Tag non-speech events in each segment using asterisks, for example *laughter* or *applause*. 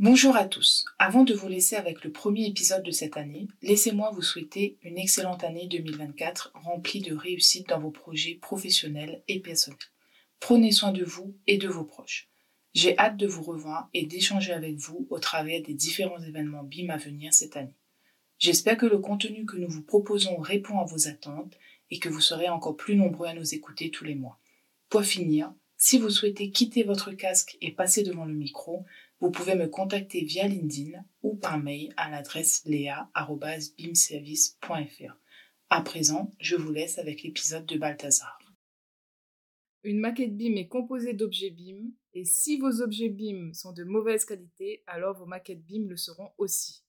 Bonjour à tous. Avant de vous laisser avec le premier épisode de cette année, laissez-moi vous souhaiter une excellente année 2024 remplie de réussite dans vos projets professionnels et personnels. Prenez soin de vous et de vos proches. J'ai hâte de vous revoir et d'échanger avec vous au travers des différents événements BIM à venir cette année. J'espère que le contenu que nous vous proposons répond à vos attentes et que vous serez encore plus nombreux à nous écouter tous les mois. Pour finir, si vous souhaitez quitter votre casque et passer devant le micro, vous pouvez me contacter via LinkedIn ou par mail à l'adresse lea.bimservice.fr. À présent, je vous laisse avec l'épisode de Balthazar. Une maquette BIM est composée d'objets BIM et si vos objets BIM sont de mauvaise qualité, alors vos maquettes BIM le seront aussi.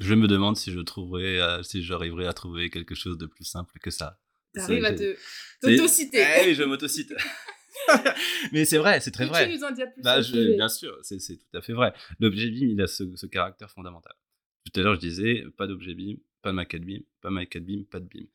Je me demande si je trouverai, euh, si j'arriverai à trouver quelque chose de plus simple que ça. T'arrives à te t'autociter. Eh oui, je m'autocite. *laughs* *laughs* mais c'est vrai, c'est très vrai. Tu nous en dis plus bah, Bien sûr, c'est tout à fait vrai. L'objet BIM, il a ce, caractère fondamental. Tout à l'heure, je disais, pas d'objet BIM, pas de maquette BIM, pas de maquette BIM, pas de BIM.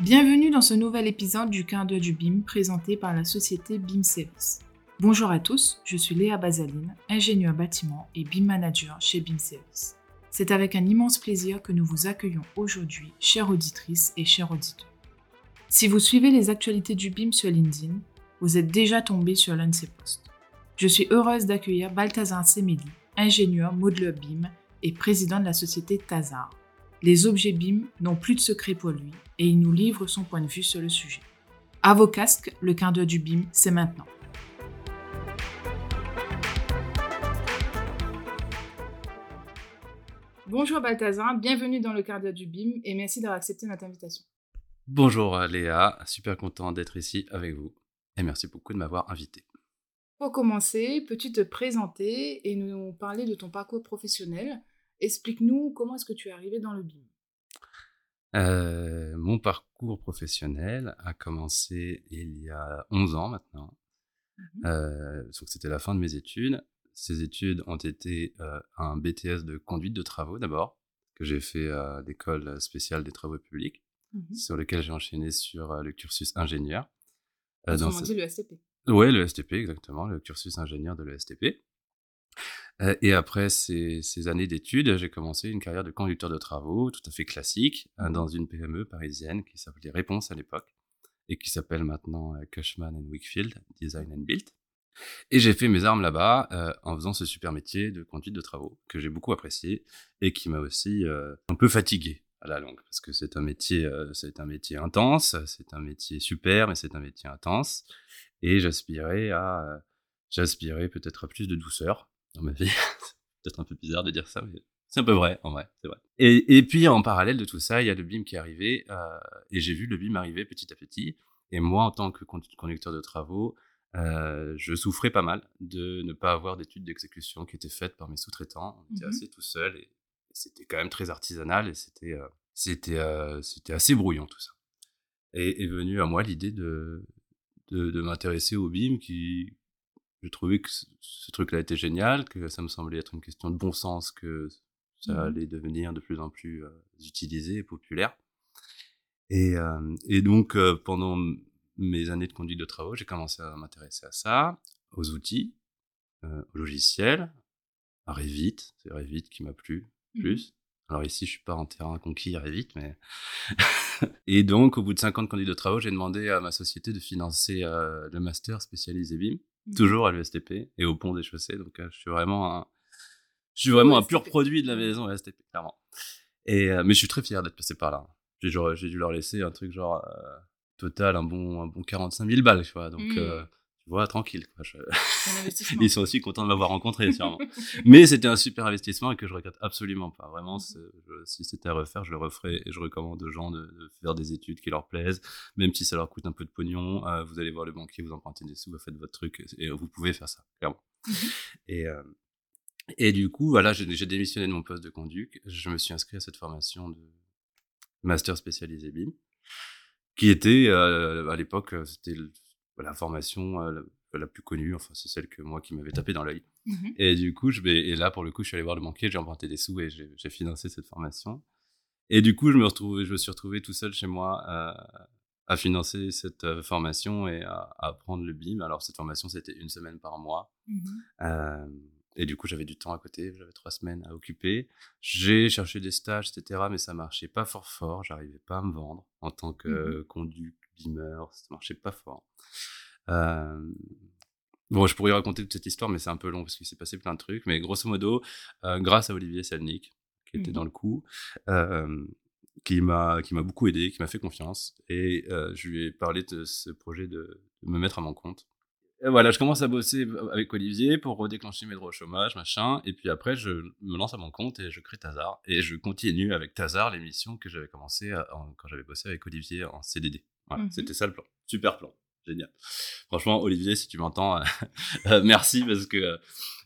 Bienvenue dans ce nouvel épisode du quart d'heure du BIM présenté par la société BIM Service. Bonjour à tous, je suis Léa Bazaline, ingénieur bâtiment et BIM manager chez BIM Service. C'est avec un immense plaisir que nous vous accueillons aujourd'hui, chères auditrices et chers auditeurs. Si vous suivez les actualités du BIM sur LinkedIn, vous êtes déjà tombé sur l'un de ces posts. Je suis heureuse d'accueillir Balthazar Semedi, ingénieur modeleur BIM et président de la société Tazar. Les objets BIM n'ont plus de secret pour lui et il nous livre son point de vue sur le sujet. À vos casques, le quart d'heure du BIM, c'est maintenant. Bonjour Balthazar, bienvenue dans le d'heure du BIM et merci d'avoir accepté notre invitation. Bonjour euh, Léa, super content d'être ici avec vous et merci beaucoup de m'avoir invité. Pour commencer, peux-tu te présenter et nous parler de ton parcours professionnel? Explique-nous comment est-ce que tu es arrivé dans le BIM. Euh, mon parcours professionnel a commencé il y a 11 ans maintenant. Mmh euh, donc c'était la fin de mes études. Ces études ont été euh, un BTS de conduite de travaux d'abord, que j'ai fait à l'école spéciale des travaux publics, mmh sur lequel j'ai enchaîné sur euh, le cursus ingénieur. Euh, dans dit le STP. Oui, le STP, exactement, le cursus ingénieur de l'ESTP. Euh, et après ces, ces années d'études, j'ai commencé une carrière de conducteur de travaux tout à fait classique mmh dans une PME parisienne qui s'appelait Réponse à l'époque et qui s'appelle maintenant Cushman Wickfield Design and Build. Et j'ai fait mes armes là-bas euh, en faisant ce super métier de conduite de travaux que j'ai beaucoup apprécié et qui m'a aussi euh, un peu fatigué à la longue parce que c'est un métier, euh, c'est un métier intense, c'est un métier super, mais c'est un métier intense et j'aspirais à, j'aspirais peut-être à plus de douceur dans ma *laughs* vie. peut-être un peu bizarre de dire ça, mais c'est un peu vrai, en vrai, c'est vrai. Et, et, puis en parallèle de tout ça, il y a le BIM qui est arrivé et j'ai vu le BIM arriver petit à petit. Et moi, en tant que conducteur de travaux, euh, je souffrais pas mal de ne pas avoir d'études d'exécution qui étaient faites par mes sous-traitants. On était mmh assez tout seul et, c'était quand même très artisanal et c'était euh, c'était euh, c'était assez brouillon tout ça. Et est venue à moi l'idée de, de, m'intéresser au BIM qui je trouvais que ce, truc-là était génial, que ça me semblait être une question de bon sens, que ça mmh allait devenir de plus en plus utilisé et populaire. Et, et donc pendant mes années de conduite de travaux, j'ai commencé à m'intéresser à ça, aux outils, euh, aux logiciels, à Revit. C'est Revit qui m'a plu mmh plus. Alors ici, je suis pas en terrain conquis Revit, mais... *laughs* et donc, au bout de 50 conduites de travaux, j'ai demandé à ma société de financer euh, le master spécialisé BIM, mmh toujours à l'ESTP et au pont des chaussées. Donc, euh, je suis vraiment un, je suis vraiment un pur produit de la maison ESTP, clairement. Et, mais je suis très fier d'être passé par là. J'ai dû leur laisser un truc genre total un bon, un bon 45 000 balles, tu vois. Donc, mmh. euh, tu vois, tranquille. Quoi. *laughs* Ils sont aussi contents de m'avoir rencontré, sûrement. Mais c'était un super investissement et que je regrette absolument pas. Vraiment, mmh. si c'était à refaire, je le referais et je recommande aux gens de, faire des études qui leur plaisent, même si ça leur coûte un peu de pognon. Euh, vous allez voir le banquier, vous empruntez des sous, vous faites votre truc et vous pouvez faire ça, clairement. Mmh. Et, euh, et du coup, voilà, j'ai démissionné de mon poste de conduc. Je me suis inscrit à cette formation de master spécialisé BIM qui était euh, à l'époque euh, c'était la formation euh, la, plus connue enfin c'est celle que moi qui m'avait tapé dans l'œil mmh et du coup je vais et là pour le coup je suis allé voir le banquier j'ai emprunté des sous et j'ai financé cette formation et du coup je me retrouve je me suis retrouvé tout seul chez moi à financer cette formation et à, apprendre le BIM. Alors, cette formation, c'était une semaine par mois. Mmh et du coup, j'avais du temps à côté, j'avais trois semaines à occuper. J'ai cherché des stages, etc., mais ça marchait pas fort fort. J'arrivais pas à me vendre en tant que mmh conduit, beamer, ça marchait pas fort. Bon, je pourrais raconter toute cette histoire, mais c'est un peu long parce qu'il s'est passé plein de trucs. Mais grosso modo, grâce à Olivier Salnik, qui était mmh dans le coup, qui m'a qui m'a beaucoup aidé, qui m'a fait confiance, et je lui ai parlé de ce projet de me mettre à mon compte voilà, je commence à bosser avec Olivier pour redéclencher mes droits au chômage, machin. Et puis après, je me lance à mon compte et je crée Tazar. Et je continue avec Tazar l'émission que j'avais commencé quand j'avais bossé avec Olivier en CDD. Voilà, mmh C'était ça le plan. Super plan. Génial. Franchement, Olivier, si tu m'entends, euh, *laughs* merci parce que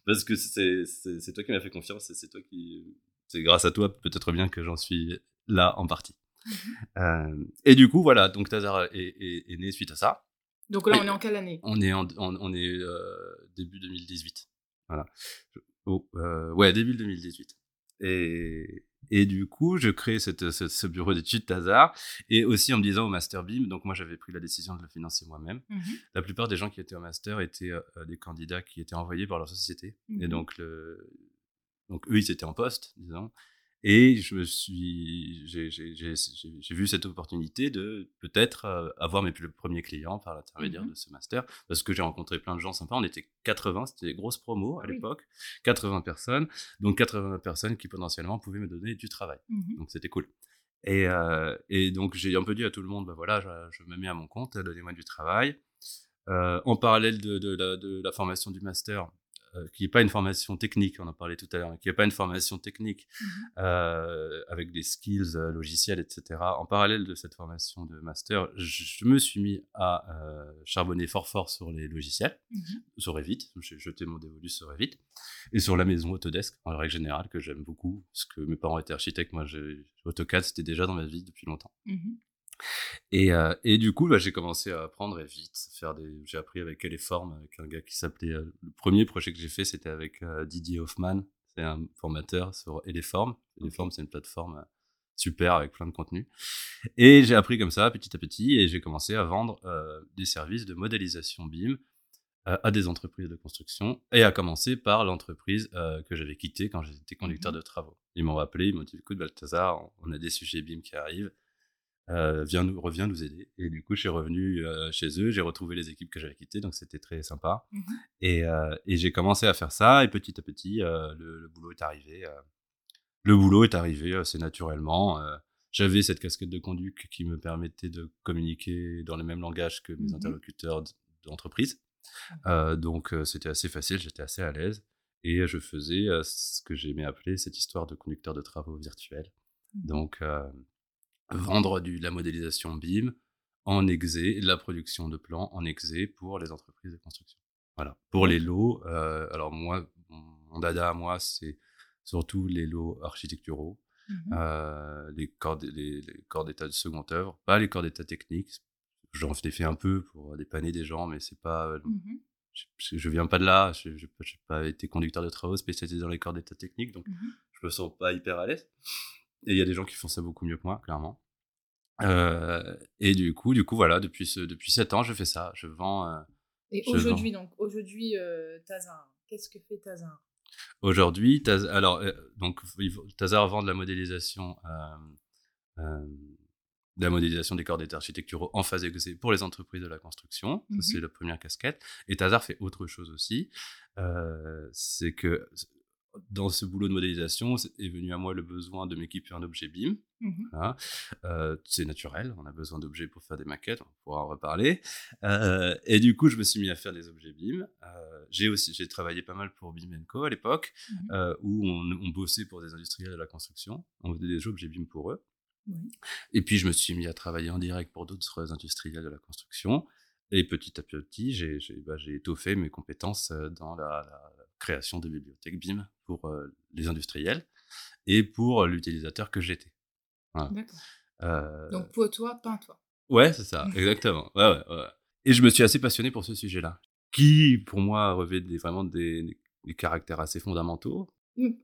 parce que c'est toi qui m'as fait confiance et c'est toi qui c'est grâce à toi peut-être bien que j'en suis là en partie. Euh, et du coup, voilà, donc Tazar est né suite à ça. Donc là, on est en quelle année? On est, en, on, est euh, début 2018. Voilà. Oh, euh, ouais, début 2018. Et, et du coup, je crée cette, ce bureau d'études Tazar et aussi en me disant au Master BIM, donc moi j'avais pris la décision de le financer moi-même. Mmh la plupart des gens qui étaient au Master étaient euh, des candidats qui étaient envoyés par leur société. Et mmh donc, le, donc eux, ils étaient en poste, disons. Et je me suis, j'ai vu cette opportunité de peut-être euh, avoir mes premiers clients par l'intermédiaire mmh de ce master, parce que j'ai rencontré plein de gens sympas. On était 80, c'était des grosses promos à l'époque, 80 personnes, donc 80 personnes qui potentiellement pouvaient me donner du travail. Mmh donc c'était cool. Et, euh, et donc j'ai un peu dit à tout le monde, bah voilà, je, me mets à mon compte, donnez-moi du travail. Euh, en parallèle de, de, de, la formation du master, euh, qui n'est pas une formation technique, on en parlait tout à l'heure, qui n'est pas une formation technique mmh euh, avec des skills euh, logiciels, etc. En parallèle de cette formation de master, je, me suis mis à charbonner fort fort sur les logiciels, mmh sur Revit, j'ai jeté mon dévolu sur Revit, et sur la maison Autodesk, en règle générale, que j'aime beaucoup, parce que mes parents étaient architectes, moi AutoCAD, c'était déjà dans ma vie depuis longtemps. Mmh et, euh, et, du coup, bah, j'ai commencé à apprendre et vite, faire des. J'ai appris avec formes avec un gars qui s'appelait. Euh, le premier projet que j'ai fait, c'était avec euh, Didier Hoffman. C'est un formateur sur Eleform. Eleform, c'est une plateforme super avec plein de contenu. Et j'ai appris comme ça, petit à petit, et j'ai commencé à vendre des services de modélisation BIM à des entreprises de construction, et à commencer par l'entreprise que j'avais quittée quand j'étais conducteur mmh de travaux. Ils m'ont appelé, ils m'ont dit écoute, Balthazar, on a des sujets BIM qui arrivent euh, viens nous, reviens nous aider. Et du coup, je suis revenu euh, chez eux, j'ai retrouvé les équipes que j'avais quittées, donc c'était très sympa. Mmh et, euh, et j'ai commencé à faire ça, et petit à petit, le, boulot est arrivé. le boulot est arrivé assez naturellement. J'avais cette casquette de conduite qui me permettait de communiquer dans le même langage que mes mmh interlocuteurs d'entreprise. donc, c'était assez facile, j'étais assez à l'aise. Et je faisais ce que j'aimais appeler cette histoire de conducteur de travaux virtuel. Mmh donc, vendre du, de la modélisation BIM en exé, de la production de plans en exé pour les entreprises de construction. Voilà. Pour les lots, euh, alors moi, mon dada à moi, c'est surtout les lots architecturaux, mmh euh, les corps, les, corps d'état de seconde œuvre, pas les corps d'état techniques. J'en ai fait un peu pour dépanner des gens, mais c'est pas. Euh, mmh je, je, viens pas de là, je n'ai pas été conducteur de travaux spécialisé dans les corps d'état techniques, donc mmh je me sens pas hyper à l'aise. Et il y a des gens qui font ça beaucoup mieux que moi, clairement. Euh, et du coup, du coup, voilà, depuis ce, depuis 7 ans, je fais ça. Je vends. Euh, et aujourd'hui, donc, aujourd'hui, euh, Tazar, qu'est-ce que fait Tazar? Aujourd'hui, Tazar, alors, euh, donc, Tazar vend de la modélisation, de la modélisation des corps d'état architecturaux en phase exé pour les entreprises de la construction. Mmh c'est la première casquette. Et Tazar fait autre chose aussi. c'est que dans ce boulot de modélisation est venu à moi le besoin de m'équiper un objet BIM. Mmh euh, c'est naturel, on a besoin d'objets pour faire des maquettes, on pourra en reparler. Euh, et du coup, je me suis mis à faire des objets BIM. Euh, j'ai aussi j'ai travaillé pas mal pour BIM Co à l'époque, mmh où on, bossait pour des industriels de la construction. On faisait des objets BIM pour eux. Et puis, je me suis mis à travailler en direct pour d'autres industriels de la construction. Et petit à petit, j'ai bah, étoffé mes compétences dans la création de bibliothèques BIM pour euh, les industriels et pour l'utilisateur que j'étais. Euh, Donc pour toi, peins-toi. Ouais, c'est ça, *laughs* exactement. Ouais, ouais, Et je me suis assez passionné pour ce sujet-là, qui pour moi revêt des, vraiment des, caractères assez fondamentaux.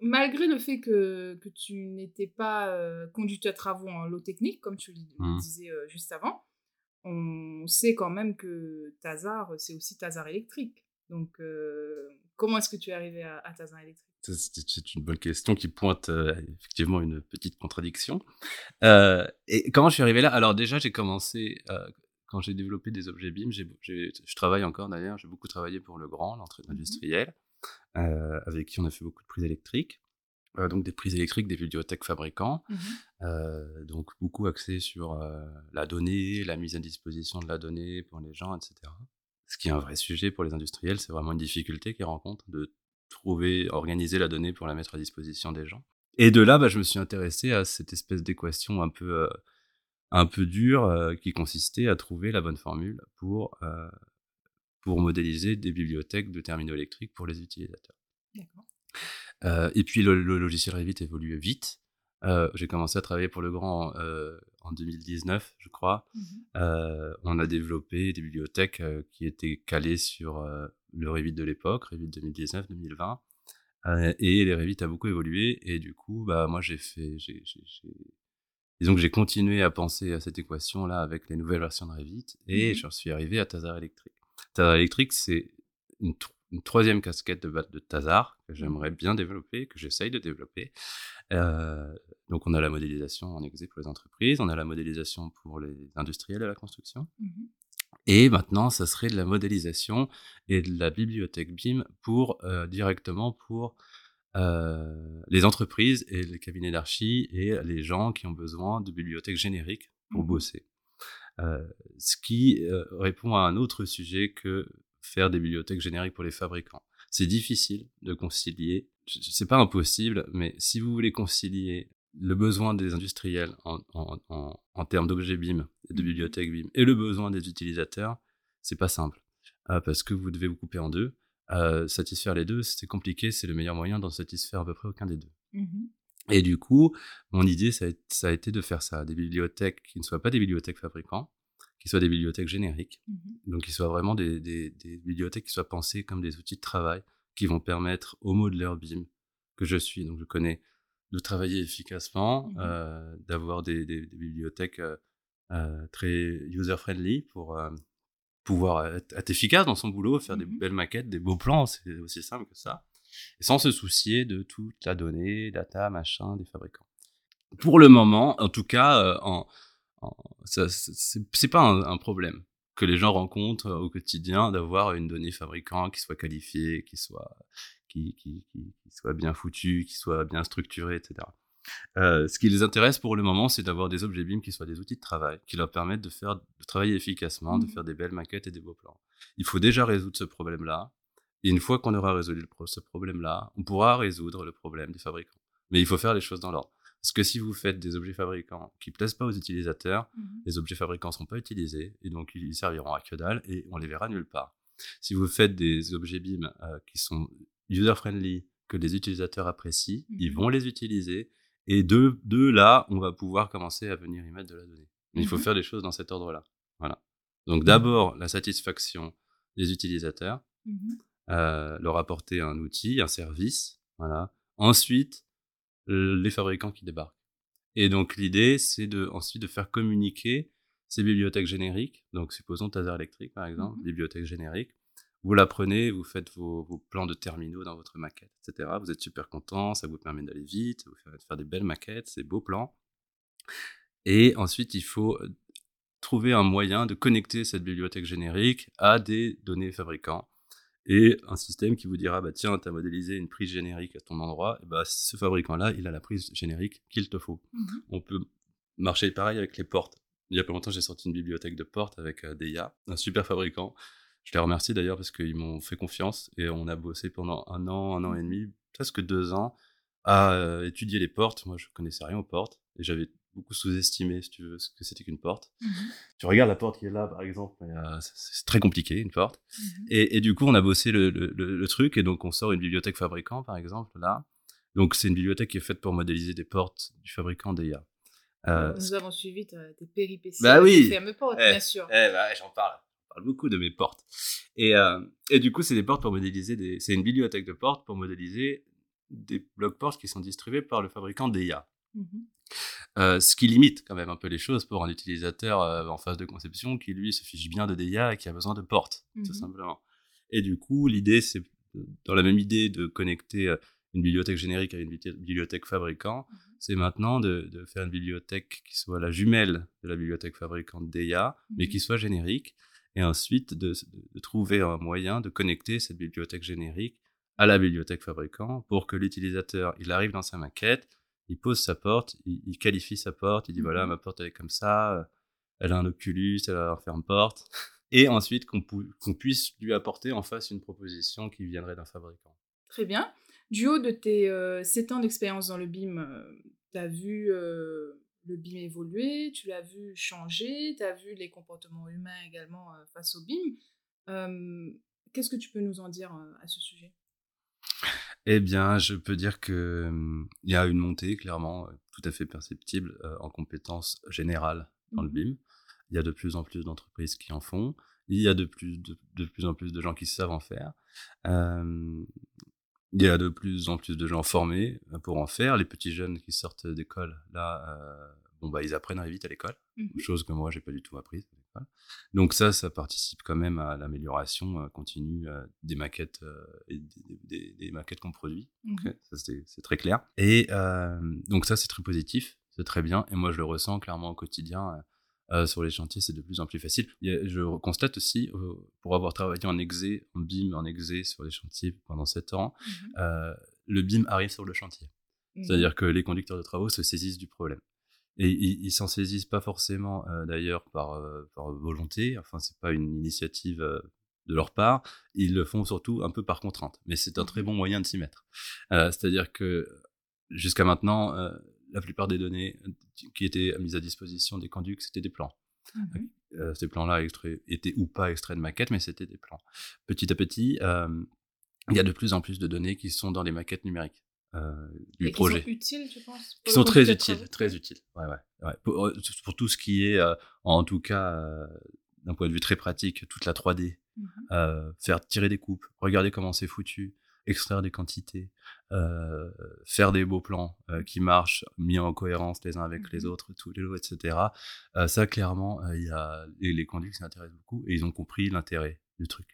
Malgré le fait que, que tu n'étais pas euh, conducteur de travaux en lot technique, comme tu le mmh. disais juste avant, on sait quand même que Tazar, c'est aussi Tazar électrique. Donc, euh, comment est-ce que tu es arrivé à, Tazar électrique c'est une bonne question qui pointe euh, effectivement une petite contradiction. Euh, et comment je suis arrivé là? Alors déjà, j'ai commencé, quand j'ai développé des objets BIM, je travaille encore d'ailleurs, j'ai beaucoup travaillé pour le grand, l'entrée mmh industrielle, avec qui on a fait beaucoup de prises électriques. donc des prises électriques des bibliothèques fabricants, mmh donc beaucoup axé sur la donnée, la mise à disposition de la donnée pour les gens, etc ce qui est un vrai sujet pour les industriels, c'est vraiment une difficulté qu'ils rencontrent de trouver, organiser la donnée pour la mettre à disposition des gens. Et de là, bah, je me suis intéressé à cette espèce d'équation un peu, euh, un peu dure euh, qui consistait à trouver la bonne formule pour, euh, pour modéliser des bibliothèques de terminaux électriques pour les utilisateurs. et puis le, le, logiciel Revit évolue vite. j'ai commencé à travailler pour le grand en 2019, je crois. Mmh euh, on a développé des bibliothèques euh, qui étaient calées sur euh, le Revit de l'époque, Revit 2019-2020. et les Revit a beaucoup évolué. Et du coup, bah, moi, j'ai fait. Disons que j'ai continué à penser à cette équation-là avec les nouvelles versions de Revit. Et mmh je suis arrivé à Tazar Electric. Tazar Electric, c'est une, troisième casquette de, de Tazar que mmh j'aimerais bien développer, que j'essaye de développer. Euh, donc on a la modélisation en exé pour les entreprises, on a la modélisation pour les industriels à la construction. Mmh et maintenant, ça serait de la modélisation et de la bibliothèque BIM pour euh, directement pour euh, les entreprises et les cabinets d'archi et les gens qui ont besoin de bibliothèques génériques pour mmh bosser. ce qui répond à un autre sujet que faire des bibliothèques génériques pour les fabricants. C'est difficile de concilier, c'est pas impossible, mais si vous voulez concilier le besoin des industriels en, termes d'objets BIM et de mmh bibliothèques BIM et le besoin des utilisateurs, c'est pas simple. Euh, parce que vous devez vous couper en deux. Euh, satisfaire les deux, c'est compliqué, c'est le meilleur moyen d'en satisfaire à peu près aucun des deux. Mmh et du coup, mon idée, ça a, été de faire ça, des bibliothèques qui ne soient pas des bibliothèques fabricants, qui soient des bibliothèques génériques, mmh donc qui soient vraiment des, bibliothèques qui soient pensées comme des outils de travail qui vont permettre au modeleur BIM que je suis, donc je connais de travailler efficacement, mmh euh, d'avoir des, bibliothèques euh, euh, très user-friendly pour pouvoir être, efficace dans son boulot, faire des mmh belles maquettes, des beaux plans, c'est aussi simple que ça, et sans se soucier de toute la donnée, data, machin, des fabricants. Pour le moment, en tout cas, c'est pas un, problème que les gens rencontrent au quotidien d'avoir une donnée fabricant qui soit qualifiée, qui soit qui, qui, qui, soit bien foutu, qui soit bien structuré, etc. Euh, ce qui les intéresse pour le moment, c'est d'avoir des objets BIM qui soient des outils de travail, qui leur permettent de, faire, de travailler efficacement, de mmh faire des belles maquettes et des beaux plans. Il faut déjà résoudre ce problème-là. Et une fois qu'on aura résolu ce problème-là, on pourra résoudre le problème des fabricants. Mais il faut faire les choses dans l'ordre. Parce que si vous faites des objets fabricants qui plaisent pas aux utilisateurs, mmh les objets fabricants seront pas utilisés et donc ils serviront à que dalle et on les verra nulle part. Si vous faites des objets BIM euh, qui sont user-friendly, que les utilisateurs apprécient, ils mmh vont les utiliser. Et de, de là, on va pouvoir commencer à venir y mettre de la donnée. Mais il faut mmh faire les choses dans cet ordre-là. Voilà. Donc mmh. d'abord, la satisfaction des utilisateurs, euh, leur apporter un outil, un service. Voilà. Ensuite, les fabricants qui débarquent. Et donc l'idée, c'est de, ensuite de faire communiquer ces bibliothèques génériques. Donc supposons Taser Electric, par exemple, bibliothèque générique vous la prenez, vous faites vos, plans de terminaux dans votre maquette, etc. Vous êtes super content, ça vous permet d'aller vite, vous faire, faire des belles maquettes, ces beaux plans. Et ensuite, il faut euh, trouver un moyen de connecter cette bibliothèque générique à des données fabricants et un système qui vous dira bah tiens tu as modélisé une prise générique à ton endroit et bah ce fabricant là il a la prise générique qu'il te faut mmh on peut marcher pareil avec les portes il y a pas longtemps j'ai sorti une bibliothèque de portes avec euh, Deia un super fabricant je les remercie d'ailleurs parce qu'ils m'ont fait confiance et on a bossé pendant un an, un an et demi, presque deux ans à euh, étudier les portes. Moi, je connaissais rien aux portes et j'avais beaucoup sous-estimé, si tu veux, ce que c'était qu'une porte. Mmh tu regardes la porte qui est là, par exemple, euh, c'est très compliqué, une porte. Mmh et, du coup, on a bossé le, truc et donc on sort une bibliothèque fabricant, par exemple, là. Donc, c'est une bibliothèque qui est faite pour modéliser des portes du fabricant d'EIA. Euh, Nous avons suivi tes péripéties. Bah oui. Des portes, eh, bien sûr. Eh, bah, j'en parle parle beaucoup de mes portes. Et, euh, et du coup, c'est des portes pour modéliser des. C'est une bibliothèque de portes pour modéliser des blocs portes qui sont distribués par le fabricant DEIA. Mmh Euh, ce qui limite quand même un peu les choses pour un utilisateur euh, en phase de conception qui lui se fiche bien de DIA et qui a besoin de portes, tout Mhm. simplement. Et du coup, l'idée, c'est dans la même idée de connecter une bibliothèque générique à une bibli- bibliothèque fabricant, Mhm. c'est maintenant de, de faire une bibliothèque qui soit la jumelle de la bibliothèque fabricante DIA, mais Mhm. qui soit générique, et ensuite de, trouver un moyen de connecter cette bibliothèque générique à la bibliothèque fabricant pour que l'utilisateur, il arrive dans sa maquette, il pose sa porte, il, il qualifie sa porte, il dit voilà, Mhm. ma porte elle est comme ça, euh, elle a un Oculus, elle a un ferme-porte, *laughs* et ensuite qu'on pou- qu'on puisse lui apporter en face une proposition qui viendrait d'un fabricant. Très bien. Du haut de tes euh, 7 ans d'expérience dans le BIM, tu as vu euh, le BIM évoluer, tu l'as vu changer, tu as vu les comportements humains également euh, face au BIM. Euh, Qu'est-ce que tu peux nous en dire euh, à ce sujet? Eh bien, je peux dire que hum, il y a une montée clairement euh, tout à fait perceptible euh, en compétences générales dans le Mhm. BIM. Il y a de plus en plus d'entreprises qui en font. Il y a de plus, de, de plus en plus de gens qui savent en faire. Euh, il y a de plus en plus de gens formés euh, pour en faire. Les petits jeunes qui sortent d'école, là, euh, bon bah ils apprennent très vite à l'école, Mhm. chose que moi j'ai pas du tout apprise à l'école. Donc ça, ça participe quand même à l'amélioration euh, continue des maquettes et des, des- des maquettes qu'on produit. Mhm. Ça c'est c'est très clair. Et euh, donc ça c'est très positif, c'est très bien. Et moi je le ressens clairement au quotidien. Euh, sur les chantiers, c'est de plus en plus facile. Je constate aussi, euh, pour avoir travaillé en exé, en BIM, en exé sur les chantiers pendant 7 ans, Mhm. euh, le BIM arrive sur le chantier. Mhm. C'est-à-dire que les conducteurs de travaux se saisissent du problème. Et ils s'en saisissent pas forcément euh, d'ailleurs par, par volonté, enfin c'est pas une initiative de leur part, ils le font surtout un peu par contrainte. Mais c'est un très bon moyen de s'y mettre. Euh, C'est-à-dire que jusqu'à maintenant, euh, la plupart des données qui étaient mises à disposition des conducts, c'était des plans. Mhm. Euh, ces plans-là étaient ou pas extraits de maquettes, mais c'était des plans. Petit à petit, euh, il y a de plus en plus de données qui sont dans les maquettes numériques euh, du Et projet Qui sont utiles, tu penses pour qui sont très utiles, très utiles. Ouais, ouais, ouais. Pour, euh, pour tout ce qui est, euh, en tout cas, euh, d'un point de vue très pratique, toute la 3D, Mhm. euh, faire tirer des coupes, regarder comment c'est foutu, extraire des quantités, euh, faire des beaux plans euh, qui marchent, mis en cohérence les uns avec les Mhm. autres, tous les lots, etc. Euh, ça, clairement, il y a les, les conduits qui s'intéressent beaucoup et ils ont compris l'intérêt du truc.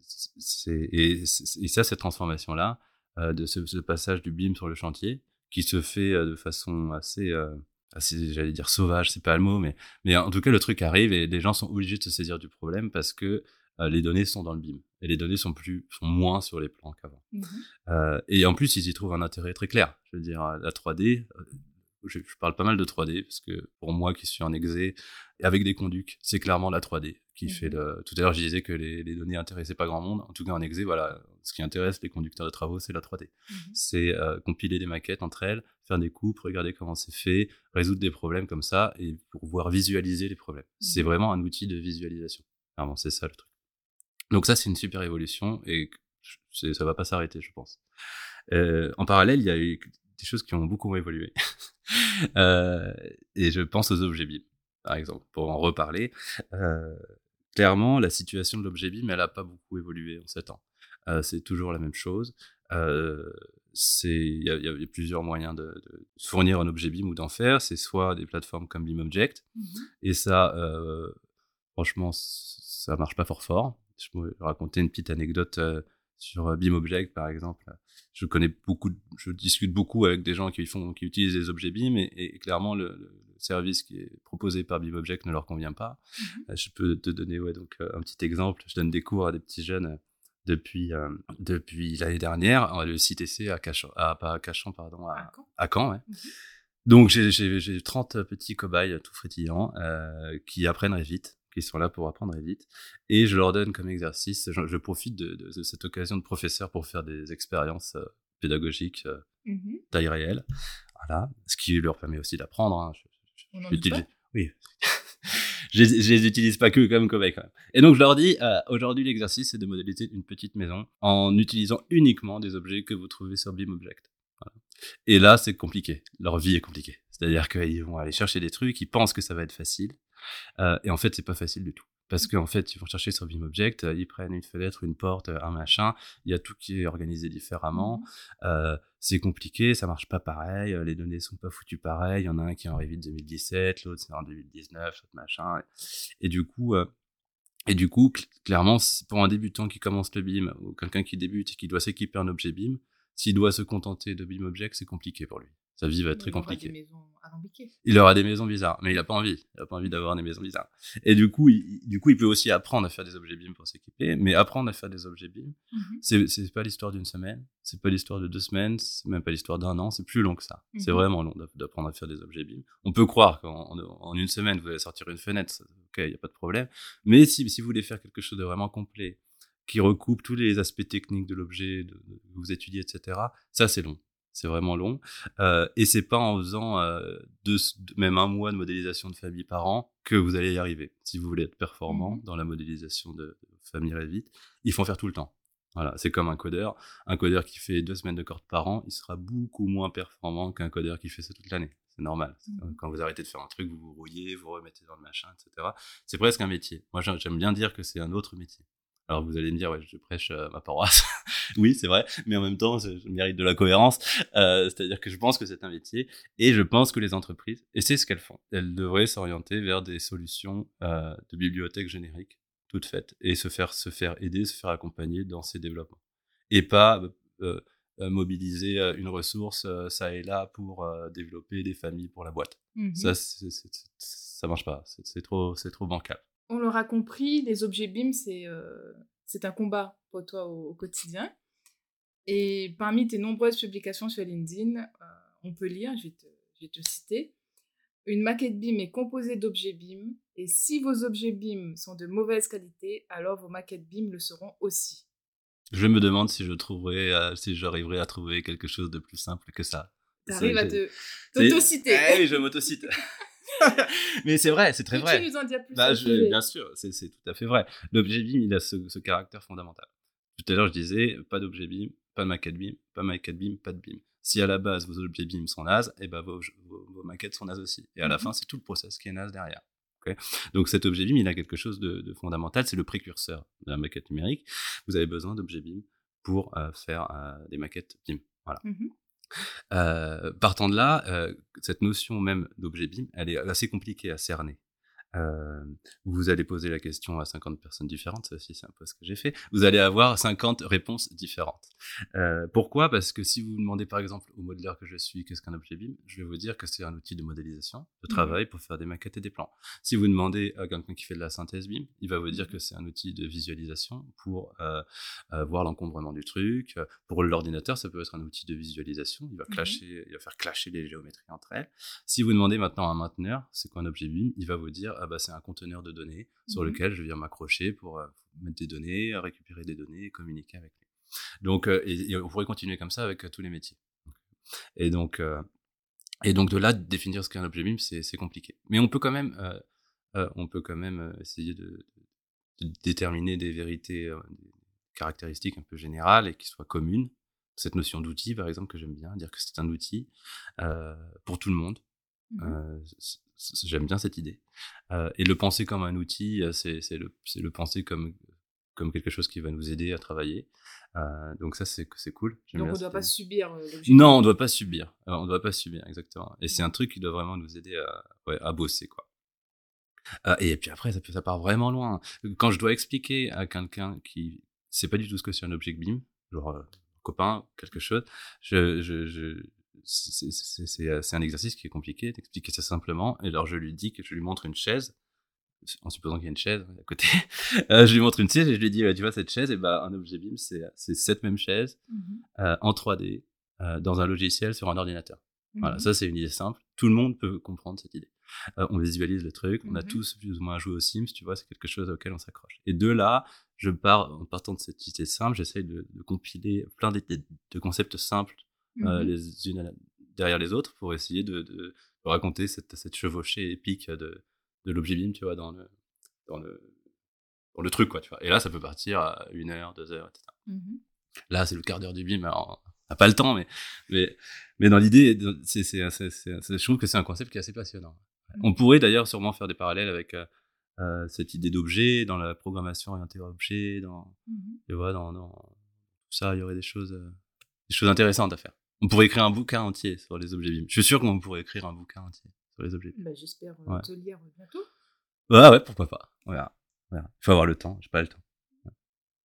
C'est, et, c'est- et ça, cette transformation-là, de ce, ce passage du BIM sur le chantier, qui se fait de façon assez, j'allais dire sauvage, c'est pas le mot, mais, mais en tout cas, le truc arrive et les gens sont obligés de se saisir du problème parce que les données sont dans le BIM et les données sont plus, sont moins sur les plans qu'avant. Mhm. Euh, et en plus, ils y trouvent un intérêt très clair. Je veux dire, euh, la 3D, euh, je, je parle pas mal de 3D parce que pour moi qui suis en exé, avec des conducs, c'est clairement la 3D qui Mhm. fait le. Tout à l'heure, je disais que les, les données intéressaient pas grand monde. En tout cas, en exé, voilà, ce qui intéresse les conducteurs de travaux, c'est la 3D. Mhm. C'est euh, compiler des maquettes entre elles, faire des coupes, regarder comment c'est fait, résoudre des problèmes comme ça et pouvoir visualiser les problèmes. C'est Mhm. vraiment un outil de visualisation. C'est ça le truc. Donc ça, c'est une super évolution et ça va pas s'arrêter, je pense. Euh, en parallèle, il y a eu des choses qui ont beaucoup évolué. *laughs* Euh, et je pense aux objets BIM, par exemple, pour en reparler. Euh, clairement, la situation de l'objet BIM, elle n'a pas beaucoup évolué en 7 ans. C'est toujours la même chose. Il y, y a plusieurs moyens de, de fournir un objet BIM ou d'en faire. C'est soit des plateformes comme BIMobject, Mhm. et ça, franchement, ça marche pas fort fort. Je peux raconter une petite anecdote euh, sur euh, BIMobject, par exemple. Je connais beaucoup, je discute beaucoup avec des gens qui font, qui utilisent les objets BIM, et, et clairement, le, le service qui est proposé par BIMobject ne leur convient pas. Mhm. Euh, Je peux te donner, ouais, donc un petit exemple. Je donne des cours à des petits jeunes depuis euh, depuis l'année dernière, le CTC à Cachan, à, pas à Cachan, pardon, à, Caen, ouais. Mhm. Donc j'ai- j'ai j'ai 30 petits cobayes tout frétillants euh, qui apprennent vite, qui sont là pour apprendre vite. Et je leur donne comme exercice, je, je profite de, de- de cette occasion de professeur pour faire des expériences euh, pédagogiques euh, Mhm. taille réelle. Voilà. Ce qui leur permet aussi d'apprendre. hein. On en pas? Oui. *laughs* je, les- je les utilise pas que comme cobayes quand même. Et donc je leur dis, euh, aujourd'hui l'exercice c'est de modéliser une petite maison en utilisant uniquement des objets que vous trouvez sur BIMobject. Voilà. Et là c'est compliqué. Leur vie est compliquée. C'est-à-dire qu'ils vont aller chercher des trucs, ils pensent que ça va être facile. Euh, et en fait c'est pas facile du tout. Parce qu'en fait, ils vont chercher sur BeamObject, ils prennent une fenêtre, une porte, un machin. Il y a tout qui est organisé différemment. Mmh c'est compliqué, ça marche pas pareil. Les données sont pas foutues pareil. Il y en a un qui est en Revit 2017, l'autre c'est en 2019, l'autre machin. Et du coup, et du coup, clairement, pour un débutant qui commence le BIM ou quelqu'un qui débute et qui doit s'équiper un objet BIM, s'il doit se contenter de BIMObject, c'est compliqué pour lui. Sa vie va être très compliquée. Il aura des. Il aura des maisons bizarres, mais il n'a pas envie. Il n'a pas envie d'avoir des maisons bizarres. Et du coup, il, du coup, il peut aussi apprendre à faire des objets BIM pour s'équiper. Mais apprendre à faire des objets BIM, mm c'est pas l'histoire d'une semaine, c'est pas l'histoire de deux semaines, c'est même pas l'histoire d'un an, c'est plus long que ça. C'est mhm. vraiment long d'apprendre à faire des objets BIM. On peut croire qu'en en une semaine, vous allez sortir une fenêtre, ok, il n'y a pas de problème. Mais si, si vous voulez faire quelque chose de vraiment complet, qui recoupe tous les aspects techniques de l'objet que vous étudiez, etc. Ça, c'est long. C'est vraiment long. Euh, et c'est pas en faisant euh, deux, même un mois de modélisation de famille par an que vous allez y arriver. Si vous voulez être performant mmh dans la modélisation de, famille Revit, il faut en faire tout le temps. Voilà, c'est comme un codeur. Un codeur qui fait deux semaines de corde par an, il sera beaucoup moins performant qu'un codeur qui fait ça toute l'année. C'est normal. Mmh quand vous arrêtez de faire un truc, vous vous rouillez, vous remettez dans le machin, etc. C'est presque un métier. Moi, j'aime bien dire que c'est un autre métier. Alors vous allez me dire, ouais, je prêche euh, ma paroisse. *laughs* oui, c'est vrai, mais en même temps, je, mérite de la cohérence. Euh, C'est-à-dire que je pense que c'est un métier et je pense que les entreprises, et c'est ce qu'elles font, elles devraient s'orienter vers des solutions euh, de bibliothèques génériques toutes faites et se faire se faire aider, se faire accompagner dans ces développements et pas euh, euh mobiliser une ressource ça et là pour développer des familles pour la boîte. Mmh ça, c ça marche pas. C'est trop, c'est trop bancal on l'aura compris, les objets BIM, euh, c'est un combat pour toi au, quotidien. Et parmi tes nombreuses publications sur LinkedIn, euh, on peut lire, je vais, te, citer, une maquette BIM est composée d'objets BIM, et si vos objets BIM sont de mauvaise qualité, alors vos maquettes BIM le seront aussi. Je me demande si je trouverai, euh, si j'arriverai à trouver quelque chose de plus simple que ça. T'arrives à te t'auto-citer. oui, je m'auto-cite. *laughs* *laughs* mais c'est vrai, c'est très vrai. Tu nous en dis plus bah, Bien sûr, c'est tout à fait vrai. L'objet BIM, il a ce, caractère fondamental. Tout à l'heure, je disais, pas d'objet BIM, pas de maquette BIM, pas de maquette BIM, pas de BIM. Si à la base vos objets BIM sont nazes, et eh ben vos, maquettes sont nazes aussi. Et à la mhm. fin, c'est tout le process qui est naze derrière. Donc cet objet BIM, il a quelque chose de, fondamental, c'est le précurseur de la maquette numérique. Vous avez besoin d'objets BIM pour euh, faire euh, des maquettes BIM. Voilà. Mhm. Euh, partant de là, euh, cette notion même d'objet BIM, elle est assez compliquée à cerner. Euh, vous allez poser la question à 50 personnes différentes, ça aussi c'est un peu ce que j'ai fait, vous allez avoir 50 réponses différentes. Euh, pourquoi? Parce que si vous demandez par exemple au modeleur que je suis qu'est-ce qu'un objet BIM, je vais vous dire que c'est un outil de modélisation, de mmh travail pour faire des maquettes et des plans. Si vous demandez à quelqu'un qui fait de la synthèse BIM, il va vous dire mmh que c'est un outil de visualisation pour euh, euh, voir l'encombrement du truc. Pour l'ordinateur, ça peut être un outil de visualisation, il va, mmh clasher, il va faire clasher les géométries entre elles. Si vous demandez maintenant à un mainteneur c'est quoi un objet BIM, il va vous dire ah bah, c'est un conteneur de données sur mmh lequel je viens m'accrocher pour euh, mettre des données, récupérer des données et communiquer avec lui. Donc, euh, et, on pourrait continuer comme ça avec euh, tous les métiers. Et donc, et donc de là, définir ce qu'est un objet BIM, c'est compliqué. Mais on peut quand même, on peut quand même essayer de, déterminer des vérités, des caractéristiques un peu générales et qui soient communes. Cette notion d'outil, par exemple, que j'aime bien, dire que c'est un outil pour tout le monde. Mmh j'aime bien cette idée. Euh, et le penser comme un outil, euh, c'est le, le penser comme, comme quelque chose qui va nous aider à travailler. Euh, donc ça, c'est cool. Donc on ne doit pas subir Non, on ne doit pas subir. on ne doit pas subir, exactement. Et c'est un truc qui doit vraiment nous aider à, ouais, à bosser, quoi. et puis après, ça, ça part vraiment loin. Quand je dois expliquer à quelqu'un qui sait pas du tout ce que c'est un objet BIM, genre copain, quelque chose, je, je, euh, c'est un exercice qui est compliqué d'expliquer ça simplement. Et alors je lui dis que je lui montre une chaise, en supposant qu'il y a une chaise à côté. *laughs* Euh, je lui montre une chaise et je lui dis, tu vois cette chaise, et ben un objet BIM, c'est cette même chaise mmh euh, en 3D dans un logiciel sur un ordinateur. Voilà, mmh ça c'est une idée simple. Tout le monde peut comprendre cette idée. on visualise le truc, on a mmh tous plus ou moins joué aux Sims, tu vois, c'est quelque chose auquel on s'accroche. Et de là, je pars, en partant de cette idée simple, j'essaye de, compiler plein de, de concepts simples euh, mmh les unes derrière les autres pour essayer de, de, raconter cette, cette, chevauchée épique de, de l'objet BIM, tu vois, dans le, dans le, dans le truc, quoi, tu vois. Et là, ça peut partir à une heure, deux heures, etc. Mmh là, c'est le quart d'heure du BIM, alors on n'a pas le temps, mais, mais, mais dans l'idée, je trouve que c'est un concept qui est assez passionnant. On mmh. pourrait d'ailleurs sûrement faire des parallèles avec, euh, euh, cette idée d'objet, dans la programmation orientée objet, dans, Mhm. tu vois, dans, dans tout ça, il y aurait des choses, des choses intéressantes à faire. On pourrait écrire un bouquin entier sur les objets BIM. Je suis sûr qu'on pourrait écrire un bouquin entier sur les objets BIM. Bah, J'espère euh, Ouais. te lire bientôt. Ouais, ouais, pourquoi pas. On verra. Il faut avoir le temps. J'ai pas le temps.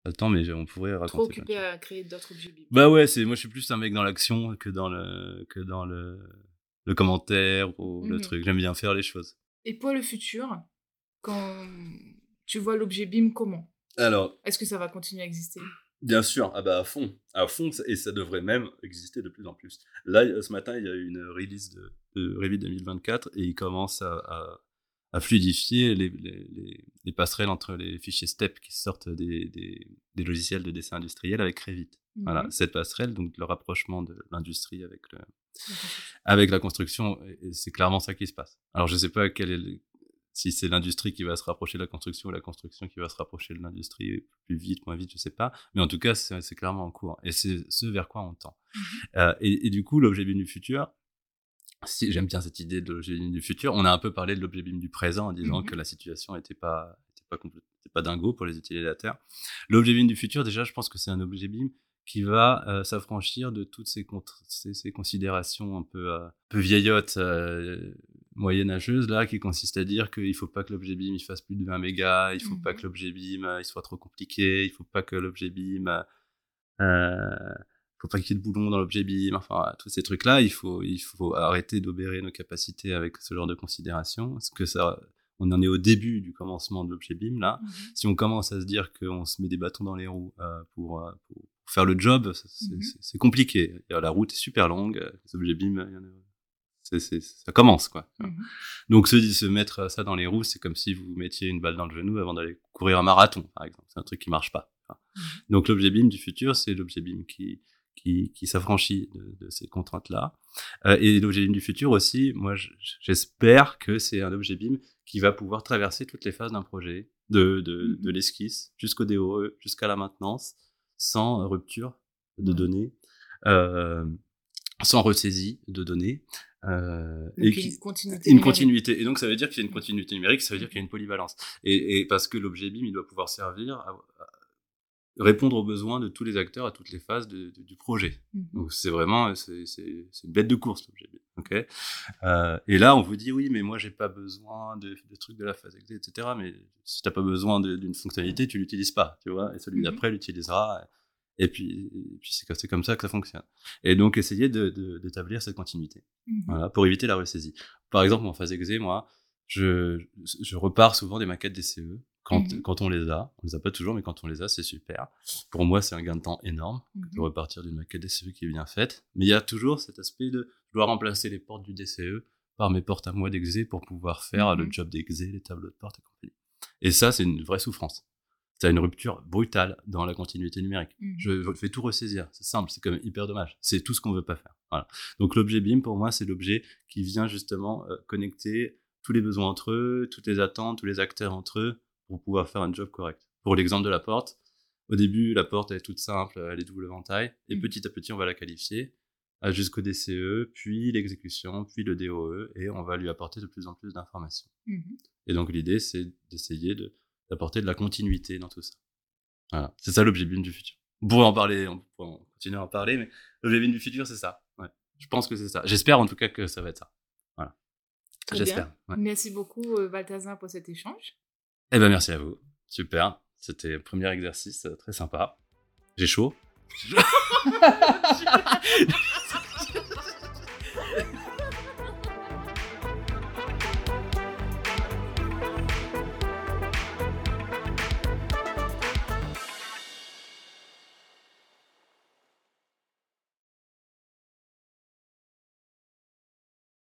Pas le temps, mais on pourrait raconter. Trop occupé à créer d'autres objets BIM. Bah ouais, c'est moi je suis plus un mec dans l'action que dans le que dans le le commentaire ou le Mhm. truc. J'aime bien faire les choses. Et pour le futur, quand tu vois l'objet BIM comment? Alors, Est-ce que ça va continuer à exister? Bien sûr, ah bah à fond, à fond, et ça devrait même exister de plus en plus. Là, ce matin, il y a eu une release de, de Revit 2024 et il commence à, à, à fluidifier les, les, les, les passerelles entre les fichiers STEP qui sortent des, des, des logiciels de dessin industriel avec Revit. Voilà, Mhm. cette passerelle, donc le rapprochement de l'industrie avec le, avec la construction, et- c'est clairement ça qui se passe. Alors je sais pas quel est le- si c'est l'industrie qui va se rapprocher de la construction ou la construction qui va se rapprocher de l'industrie plus vite, moins vite, je sais pas. Mais en tout cas, c'est clairement en cours. Et c'est ce vers quoi on tend. Mhm. Euh, et, et du coup, l'objet BIM du futur, si j'aime bien cette idée de l'objet BIM du futur, on a un peu parlé de l'objet BIM du présent en disant Mhm. que la situation n'était pas, était pas, était pas dingo pour les utilisateurs. L'objet BIM du futur, déjà, je pense que c'est un objet BIM qui va euh, s'affranchir de toutes ces, contre- ces, ces considérations un peu, euh, peu vieillottes, euh, moyenâgeuses, là, qui consistent à dire qu'il faut pas que l'objet BIM il fasse plus de 20 mégas, il faut pas Mhm. que l'objet BIM euh, il soit trop compliqué, il faut pas que l'objet BIM euh, euh, faut pas qu'il y ait de boulons dans l'objet BIM, enfin, voilà, tous ces trucs-là, il faut, il faut arrêter d'obérer nos capacités avec ce genre de considération, parce que ça, on en est au début du commencement de l'objet BIM, là. Mhm. Si on commence à se dire qu'on se met des bâtons dans les roues euh, pour, euh, pour faire le job, c'est c'est compliqué. La route est super longue, euh, les objets BIM, il y en a- ça commence, quoi. Mhm. Donc se, se mettre ça dans les roues, c'est comme si vous mettiez une balle dans le genou avant d'aller courir un marathon, par exemple. C'est un truc qui marche pas. Mhm. Donc l'objet BIM du futur, c'est l'objet BIM qui, qui, qui s'affranchit de, de ces contraintes-là. Euh, et l'objet BIM du futur aussi, moi je- j'espère que c'est un objet BIM qui va pouvoir traverser toutes les phases d'un projet, de, de, Mhm. de l'esquisse jusqu'au DOE, jusqu'à la maintenance, sans rupture de données, euh, sans ressaisie de données. Euh, et une qui, continuité. une continuité. Et donc, ça veut dire qu'il y a une continuité numérique, ça veut dire qu'il y a une polyvalence. Et, et parce que l'objet BIM, il doit pouvoir servir à, à répondre aux besoins de tous les acteurs à toutes les phases de- de- du projet. Mhm. Donc, c'est vraiment, c'est c'est- c'est une bête de course, l'objet BIM. ok? Euh, et là, on vous dit, oui, mais moi, j'ai pas besoin de, de trucs de la phase etc. Mais si t'as pas besoin d'une fonctionnalité, tu l'utilises pas, tu vois? Et celui Mhm. d'après l'utilisera. Et puis, et puis c'est comme- ça que ça fonctionne. Et donc, essayer de- de- d'établir cette continuité. Mhm. Voilà, pour éviter la ressaisie. Par exemple, en phase exé, moi, je, je repars souvent des maquettes DCE quand, Mhm. quand on les a. On les a pas toujours, mais quand on les a, c'est super. Pour moi, c'est un gain de temps énorme de Mhm. repartir d'une maquette DCE qui est bien faite. Mais il y a toujours cet aspect de je dois remplacer les portes du DCE par mes portes à moi d'exé pour pouvoir faire le job d'exé, les tableaux de portes et compagnie. Et ça, c'est une vraie souffrance. C'est une rupture brutale dans la continuité numérique. Mhm. Je, fais tout ressaisir. C'est simple, c'est quand même hyper dommage. C'est tout ce qu'on veut pas faire. Voilà. Donc l'objet BIM, pour moi, c'est l'objet qui vient justement euh, connecter tous les besoins entre eux, toutes les attentes, tous les acteurs entre eux pour pouvoir faire un job correct. Pour l'exemple de la porte, au début, la porte elle est toute simple, elle est double ventail, et Mhm. petit à petit, on va la qualifier euh, jusqu'au DCE, puis l'exécution, puis le DOE, et on va lui apporter de plus en plus d'informations. Mhm. Et donc l'idée, c'est d'essayer de- d'apporter de la continuité dans tout ça. Voilà, c'est ça l'objet BIM du futur. On pourrait en parler, on pourrait en continuer à en parler, mais l'objet BIM du futur, c'est ça. Ouais. Je pense que c'est ça. J'espère en tout cas que ça va être ça. Voilà. J'espère. Ouais. Merci beaucoup, euh, Balthazar, pour cet échange. Eh ben merci à vous. Super. C'était le premier exercice euh, très sympa. J'ai chaud. *laughs* *laughs*